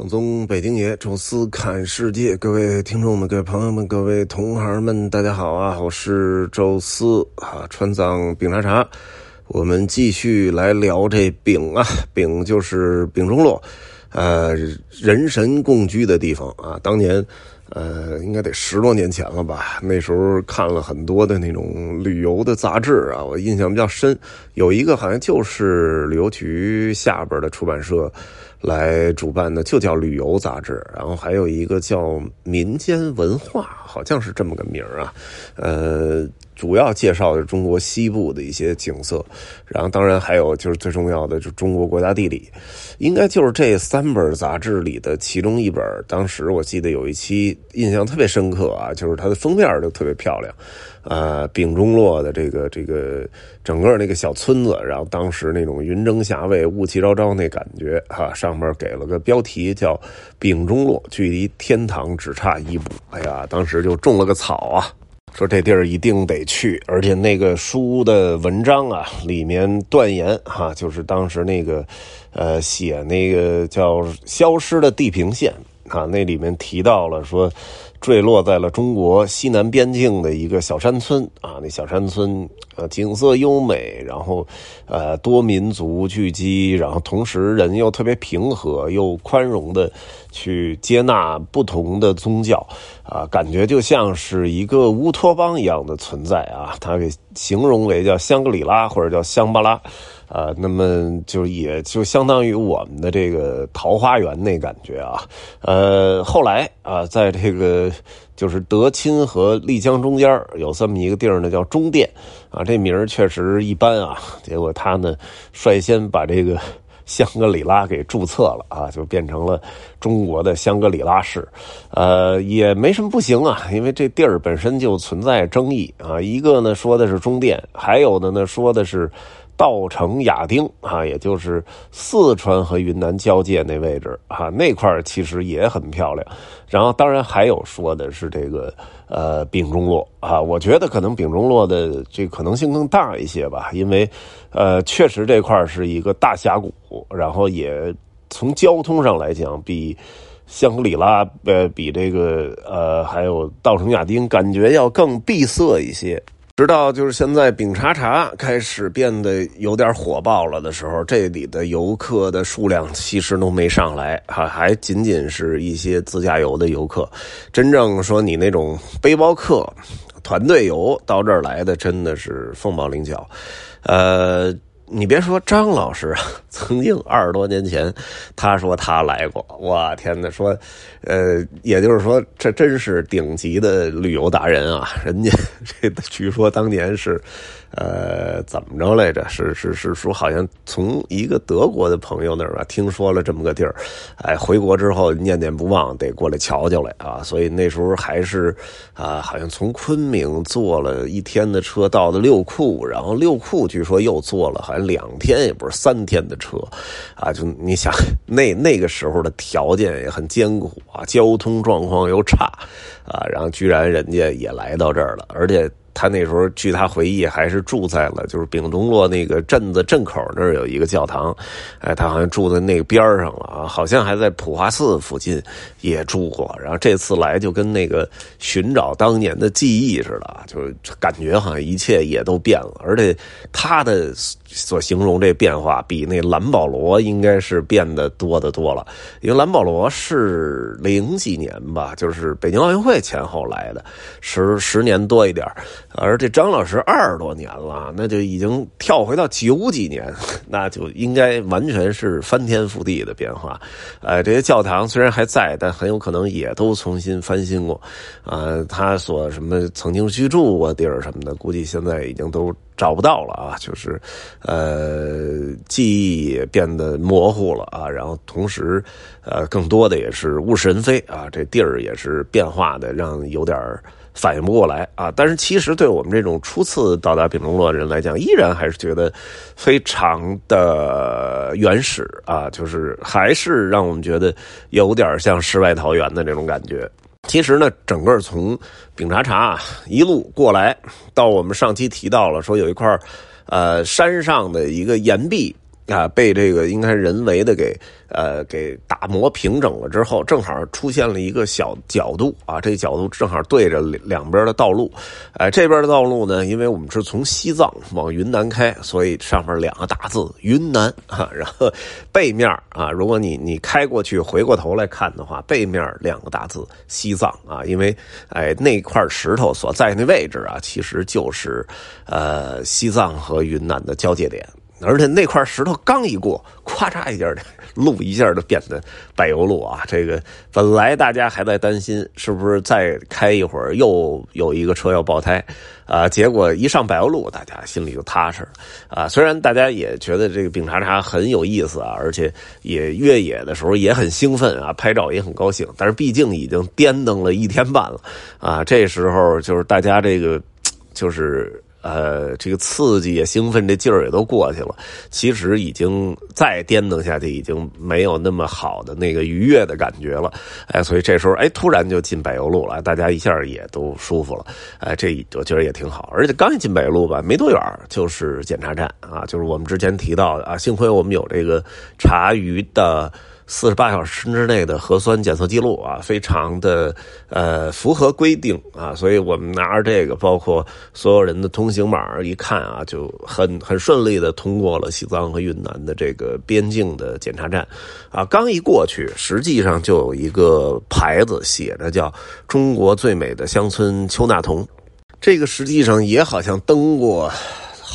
正宗北京爷，宙斯看世界，各位听众们、各位朋友们、各位同行们，大家好啊！我是宙斯啊，川藏丙察察，我们继续来聊这丙啊，丙就是丙中洛，呃，人神共居的地方啊。当年，呃，应该得十多年前了吧？那时候看了很多的那种旅游的杂志啊，我印象比较深，有一个好像就是旅游局下边的出版社。来主办的就叫旅游杂志，然后还有一个叫民间文化，好像是这么个名儿啊，呃，主要介绍的中国西部的一些景色，然后当然还有就是最重要的就中国国家地理，应该就是这三本杂志里的其中一本。当时我记得有一期印象特别深刻啊，就是它的封面就特别漂亮。呃，丙中洛的这个这个整个那个小村子，然后当时那种云蒸霞蔚、雾气昭昭那感觉哈，上面给了个标题叫“丙中洛距离天堂只差一步”。哎呀，当时就种了个草啊，说这地儿一定得去。而且那个书的文章啊，里面断言哈，就是当时那个呃写那个叫消失的地平线啊，那里面提到了说。坠落在了中国西南边境的一个小山村啊，那小山村呃景色优美，然后呃多民族聚集，然后同时人又特别平和又宽容的去接纳不同的宗教啊，感觉就像是一个乌托邦一样的存在啊，他给形容为叫香格里拉或者叫香巴拉。啊，那么就也就相当于我们的这个桃花源那感觉啊，呃，后来啊，在这个就是德钦和丽江中间有这么一个地儿呢，叫中甸啊，这名儿确实一般啊，结果他呢率先把这个香格里拉给注册了啊，就变成了中国的香格里拉市，呃，也没什么不行啊，因为这地儿本身就存在争议啊，一个呢说的是中甸，还有的呢说的是。稻城亚丁啊，也就是四川和云南交界那位置啊，那块其实也很漂亮。然后，当然还有说的是这个呃丙中洛啊，我觉得可能丙中洛的这可能性更大一些吧，因为呃确实这块是一个大峡谷，然后也从交通上来讲比香格里拉呃比这个呃还有稻城亚丁感觉要更闭塞一些。直到就是现在，丙察察开始变得有点火爆了的时候，这里的游客的数量其实都没上来，还，还仅仅是一些自驾游的游客。真正说你那种背包客、团队游到这儿来的，真的是凤毛麟角，呃。你别说张老师啊，曾经二十多年前，他说他来过，我天哪！说，呃，也就是说，这真是顶级的旅游达人啊！人家 这据说当年是。呃，怎么着来着？是是是说，好像从一个德国的朋友那儿吧，听说了这么个地儿，哎，回国之后念念不忘，得过来瞧瞧来啊。所以那时候还是啊，好像从昆明坐了一天的车到的六库，然后六库据说又坐了好像两天，也不是三天的车，啊，就你想那那个时候的条件也很艰苦啊，交通状况又差啊，然后居然人家也来到这儿了，而且。他那时候据他回忆，还是住在了就是丙中洛那个镇子镇口那儿有一个教堂，哎，他好像住在那个边上了啊，好像还在普华寺附近也住过。然后这次来就跟那个寻找当年的记忆似的，就感觉好像一切也都变了。而且他的所形容这变化，比那蓝保罗应该是变得多的多了。因为蓝保罗是零几年吧，就是北京奥运会前后来的，十十年多一点而这张老师二十多年了，那就已经跳回到九几年，那就应该完全是翻天覆地的变化。呃，这些教堂虽然还在，但很有可能也都重新翻新过。啊，他所什么曾经居住过地儿什么的，估计现在已经都找不到了啊。就是，呃，记忆也变得模糊了啊。然后同时，呃，更多的也是物是人非啊。这地儿也是变化的，让有点儿。反应不过来啊！但是其实对我们这种初次到达丙中洛的人来讲，依然还是觉得非常的原始啊，就是还是让我们觉得有点像世外桃源的这种感觉。其实呢，整个从丙察察一路过来，到我们上期提到了说有一块呃山上的一个岩壁啊，被这个应该人为的给呃给打磨平整了之后，正好出现了一个小角度啊，这角度正好对着两边的道路。哎，这边的道路呢，因为我们是从西藏往云南开，所以上面两个大字“云南”啊。然后背面啊，如果你你开过去回过头来看的话，背面两个大字“西藏”啊，因为哎那块石头所在那位置啊，其实就是呃西藏和云南的交界点。而且那块石头刚一过，咵嚓一下，路一下就变得柏油路啊！这个本来大家还在担心是不是再开一会儿又有一个车要爆胎啊，结果一上柏油路，大家心里就踏实了啊！虽然大家也觉得这个丙察察很有意思啊，而且也越野的时候也很兴奋啊，拍照也很高兴，但是毕竟已经颠蹬了一天半了啊，这时候就是大家这个就是。呃，这个刺激也兴奋，这劲儿也都过去了。其实已经再颠腾下去，已经没有那么好的那个愉悦的感觉了。哎，所以这时候，哎，突然就进柏油路了，大家一下也都舒服了。哎，这我觉得也挺好。而且刚一进柏油路吧，没多远就是检查站啊，就是我们之前提到的啊。幸亏我们有这个查鱼的。四十八小时之内的核酸检测记录啊，非常的呃符合规定啊，所以我们拿着这个，包括所有人的通行码一看啊，就很很顺利的通过了西藏和云南的这个边境的检查站啊。刚一过去，实际上就有一个牌子写着叫“中国最美的乡村丘纳童”，这个实际上也好像登过。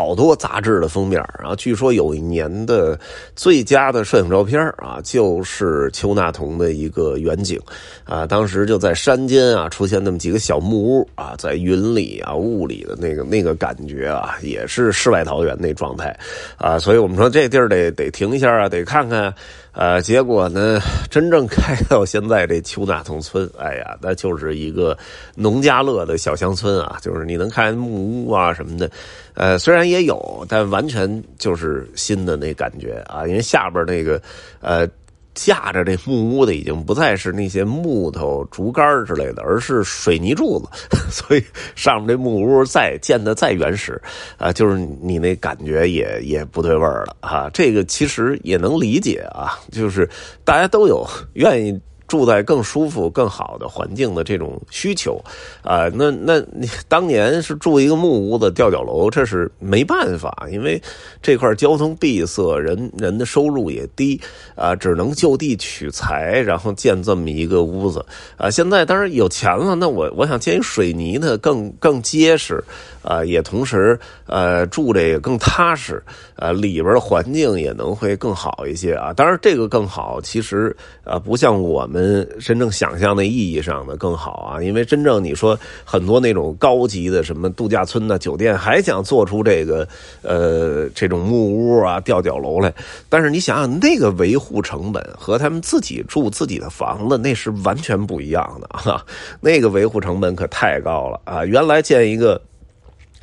好多杂志的封面啊，据说有一年的最佳的摄影照片啊，就是丘纳童的一个远景啊，当时就在山间啊，出现那么几个小木屋啊，在云里啊雾里的那个那个感觉啊，也是世外桃源那状态啊，所以我们说这地儿得得停一下啊，得看看。呃，结果呢，真正开到现在这丘纳童村，哎呀，那就是一个农家乐的小乡村啊，就是你能看木屋啊什么的，呃，虽然也有，但完全就是新的那感觉啊，因为下边那个，呃。架着这木屋的已经不再是那些木头、竹竿之类的，而是水泥柱子，所以上面这木屋再建的再原始，啊，就是你那感觉也也不对味儿了啊。这个其实也能理解啊，就是大家都有愿意。住在更舒服、更好的环境的这种需求，啊，那那你当年是住一个木屋子、吊脚楼，这是没办法，因为这块交通闭塞，人人的收入也低，啊，只能就地取材，然后建这么一个屋子，啊，现在当然有钱了，那我我想建一水泥的更更结实。啊，也同时，呃，住着也更踏实，呃，里边的环境也能会更好一些啊。当然，这个更好，其实啊，不像我们真正想象的意义上的更好啊。因为真正你说很多那种高级的什么度假村的酒店，还想做出这个呃这种木屋啊、吊脚楼来，但是你想想那个维护成本和他们自己住自己的房子那是完全不一样的啊。那个维护成本可太高了啊！原来建一个。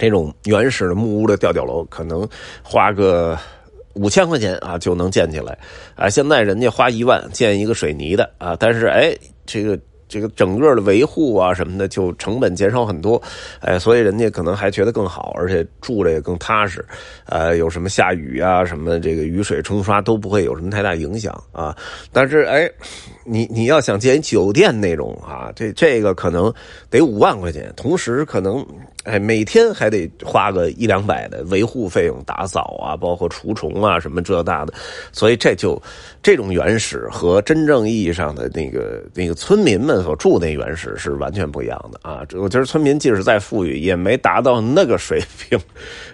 这种原始的木屋的吊脚楼，可能花个五千块钱啊就能建起来，啊，现在人家花一万建一个水泥的啊，但是哎，这个。这个整个的维护啊什么的，就成本减少很多，哎，所以人家可能还觉得更好，而且住着也更踏实，呃，有什么下雨啊什么，这个雨水冲刷都不会有什么太大影响啊。但是哎，你你要想建酒店那种啊，这这个可能得五万块钱，同时可能哎每天还得花个一两百的维护费用，打扫啊，包括除虫啊什么这那的，所以这就这种原始和真正意义上的那个那个村民们。所住那原始是完全不一样的啊！我觉得村民即使再富裕，也没达到那个水平，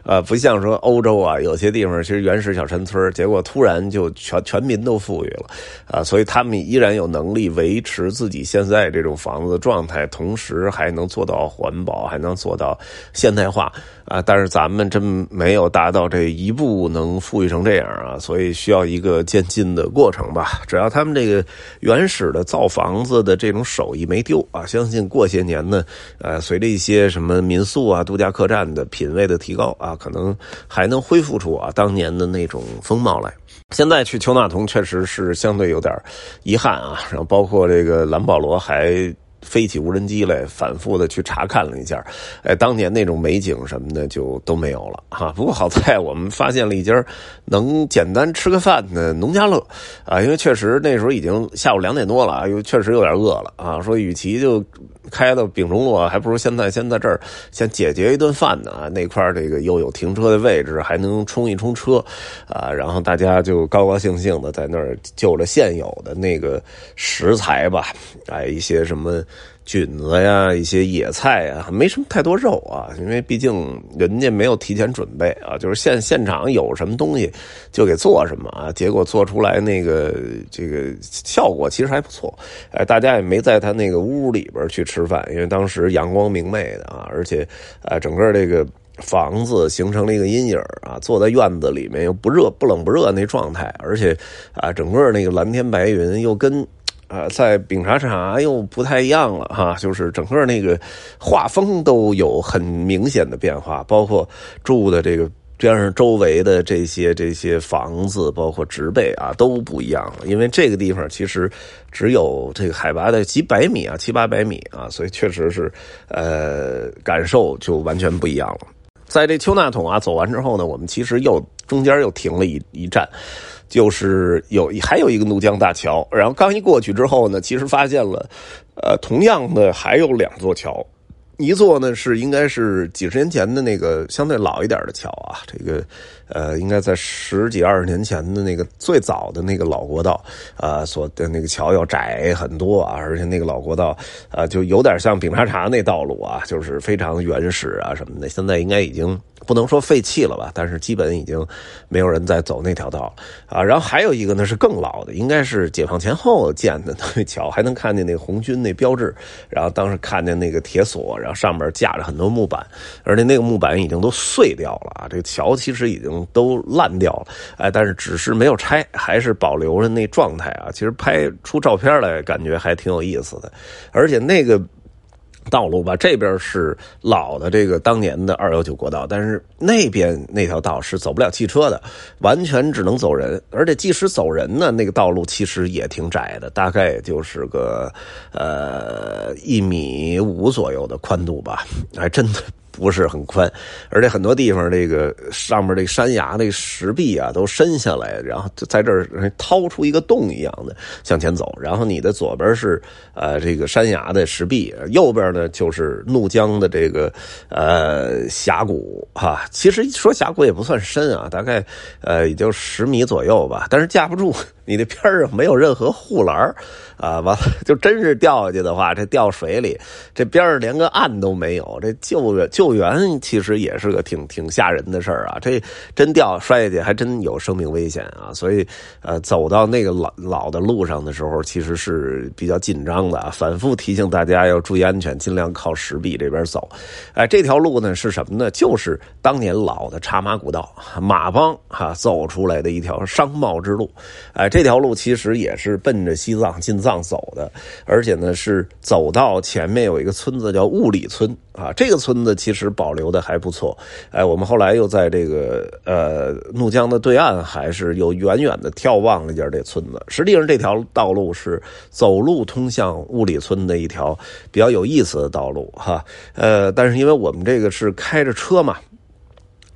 啊，不像说欧洲啊，有些地方其实原始小山村，结果突然就全 全民都富裕了，啊，所以他们依然有能力维持自己现在这种房子的状态，同时还能做到环保，还能做到现代化。啊，但是咱们真没有达到这一步能富裕成这样啊，所以需要一个渐进的过程吧。只要他们这个原始的造房子的这种手艺没丢啊，相信过些年呢，呃，随着一些什么民宿啊、度假客栈的品位的提高啊，可能还能恢复出啊当年的那种风貌来。现在去丘纳童确实是相对有点遗憾啊，然后包括这个蓝保罗还。飞起无人机来，反复的去查看了一下，哎，当年那种美景什么的就都没有了哈。不过好在我们发现了一家能简单吃个饭的农家乐啊，因为确实那时候已经下午两点多了，又确实有点饿了啊。说与其就开到丙中路，还不如现在先在这儿先解决一顿饭呢。那块这个又有停车的位置，还能充一充车啊。然后大家就高高兴兴的在那儿就着现有的那个食材吧，哎，一些什么。菌子呀，一些野菜啊，没什么太多肉啊，因为毕竟人家没有提前准备啊，就是现现场有什么东西就给做什么啊，结果做出来那个这个效果其实还不错，哎，大家也没在他那个屋里边去吃饭，因为当时阳光明媚的啊，而且啊，整个这个房子形成了一个阴影啊，坐在院子里面又不热不冷不热那状态，而且啊，整个那个蓝天白云又跟。啊，在丙察察又不太一样了哈，就是整个那个画风都有很明显的变化，包括住的这个边上周围的这些这些房子，包括植被啊都不一样了。因为这个地方其实只有这个海拔的几百米啊，七八百米啊，所以确实是呃感受就完全不一样了。在这丘纳桶啊走完之后呢，我们其实又中间又停了一一站。就是有还有一个怒江大桥，然后刚一过去之后呢，其实发现了，呃，同样的还有两座桥，一座呢是应该是几十年前的那个相对老一点的桥啊，这个呃应该在十几二十年前的那个最早的那个老国道啊，所的那个桥要窄很多啊，而且那个老国道啊就有点像丙察察那道路啊，就是非常原始啊什么的，现在应该已经。不能说废弃了吧，但是基本已经没有人在走那条道了啊。然后还有一个呢是更老的，应该是解放前后建的那桥，还能看见那红军那标志。然后当时看见那个铁索，然后上面架着很多木板，而且那个木板已经都碎掉了啊。这个桥其实已经都烂掉了，哎，但是只是没有拆，还是保留着那状态啊。其实拍出照片来感觉还挺有意思的，而且那个。道路吧，这边是老的这个当年的二幺九国道，但是那边那条道是走不了汽车的，完全只能走人。而且即使走人呢，那个道路其实也挺窄的，大概也就是个呃一米五左右的宽度吧，还真的。不是很宽，而且很多地方这个上面这个山崖那石壁啊都伸下来，然后就在这儿掏出一个洞一样的向前走。然后你的左边是呃这个山崖的石壁，右边呢就是怒江的这个呃峡谷哈。其实说峡谷也不算深啊，大概呃也就十米左右吧，但是架不住。你的边上没有任何护栏啊，完了就真是掉下去的话，这掉水里，这边上连个岸都没有，这救援救援其实也是个挺挺吓人的事儿啊。这真掉摔下去，还真有生命危险啊。所以，呃，走到那个老老的路上的时候，其实是比较紧张的，反复提醒大家要注意安全，尽量靠石壁这边走。哎，这条路呢是什么呢？就是当年老的茶马古道，马帮哈走出来的一条商贸之路，哎。这条路其实也是奔着西藏进藏走的，而且呢是走到前面有一个村子叫雾里村啊，这个村子其实保留的还不错。哎，我们后来又在这个呃怒江的对岸，还是有远远的眺望了一下这村子。实际上这条道路是走路通向雾里村的一条比较有意思的道路哈。呃，但是因为我们这个是开着车嘛。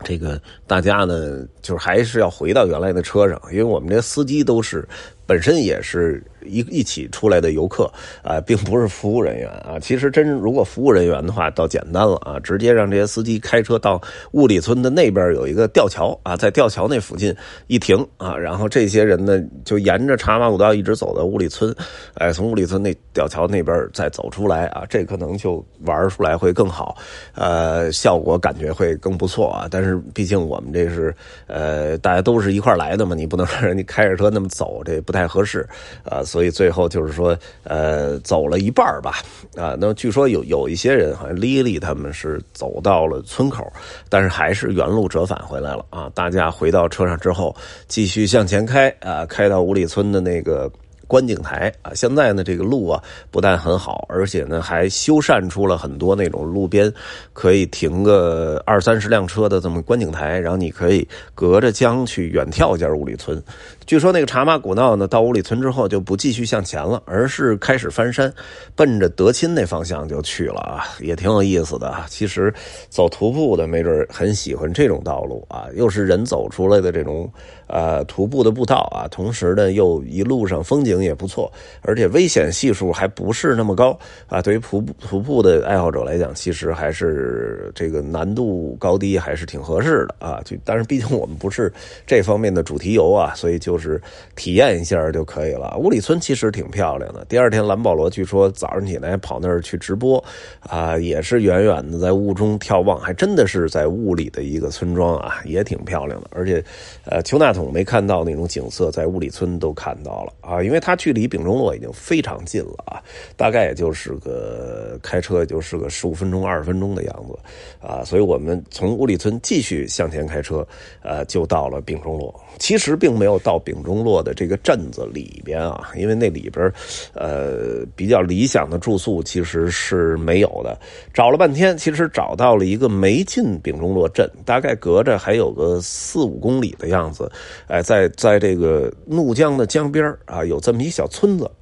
这个大家呢，就是还是要回到原来的车上，因为我们这司机都是本身也是。一一起出来的游客啊，并不是服务人员啊。其实真如果服务人员的话，倒简单了啊，直接让这些司机开车到雾里村的那边有一个吊桥啊，在吊桥那附近一停啊，然后这些人呢就沿着茶马古道一直走到雾里村，哎，从雾里村那吊桥那边再走出来啊，这可能就玩出来会更好，呃，效果感觉会更不错啊。但是毕竟我们这是呃大家都是一块来的嘛，你不能让人家开着车那么走，这不太太合适啊。所以最后就是说，呃，走了一半儿吧，啊，那据说有有一些人，好像丽丽他们是走到了村口，但是还是原路折返回来了啊。大家回到车上之后，继续向前开啊，开到五里村的那个观景台啊。现在呢，这个路啊不但很好，而且呢还修缮出了很多那种路边可以停个二三十辆车的这么观景台，然后你可以隔着江去远眺一下五里村。据说那个茶马古道呢，到五里村之后就不继续向前了，而是开始翻山，奔着德钦那方向就去了啊，也挺有意思的。其实走徒步的没准很喜欢这种道路啊，又是人走出来的这种呃徒步的步道啊，同时呢又一路上风景也不错，而且危险系数还不是那么高啊。对于徒步徒步的爱好者来讲，其实还是这个难度高低还是挺合适的啊。就但是毕竟我们不是这方面的主题游啊，所以就。是体验一下就可以了。五里村其实挺漂亮的。第二天，蓝保罗据说早上起来跑那儿去直播，啊，也是远远的在雾中眺望，还真的是在雾里的一个村庄啊，也挺漂亮的。而且，呃，邱纳统没看到那种景色，在五里村都看到了啊，因为它距离丙中洛已经非常近了啊，大概也就是个开车也就是个十五分钟、二十分钟的样子啊，所以我们从五里村继续向前开车，呃，就到了丙中洛。其实并没有到丙。中洛的这个镇子里边啊，因为那里边，呃，比较理想的住宿其实是没有的。找了半天，其实找到了一个没进丙中洛镇，大概隔着还有个四五公里的样子。哎，在在这个怒江的江边啊，有这么一小村子。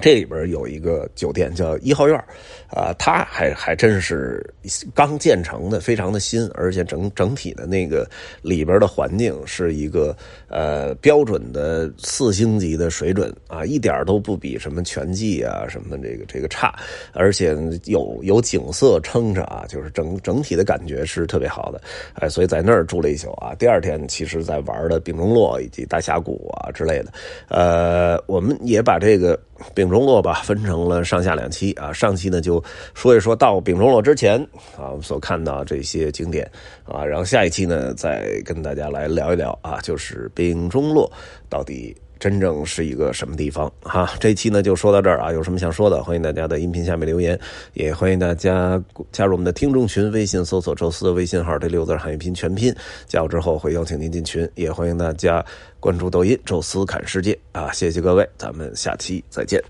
这里边有一个酒店叫一号院啊，它还还真是刚建成的，非常的新，而且整整体的那个里边的环境是一个呃标准的四星级的水准啊，一点都不比什么全季啊什么这个这个差，而且有有景色撑着啊，就是整整体的感觉是特别好的，哎，所以在那儿住了一宿啊，第二天其实在玩的丙中洛以及大峡谷啊之类的，呃，我们也把这个。丙中洛吧，分成了上下两期啊。上期呢就说一说到丙中洛之前啊，我们所看到这些景点啊，然后下一期呢再跟大家来聊一聊啊，就是丙中洛到底。真正是一个什么地方哈？这期呢就说到这儿啊，有什么想说的，欢迎大家在音频下面留言，也欢迎大家加入我们的听众群，微信搜索“宙斯”的微信号，这六字汉语拼全拼，加入之后会邀请您进群，也欢迎大家关注抖音“宙斯看世界”啊，谢谢各位，咱们下期再见。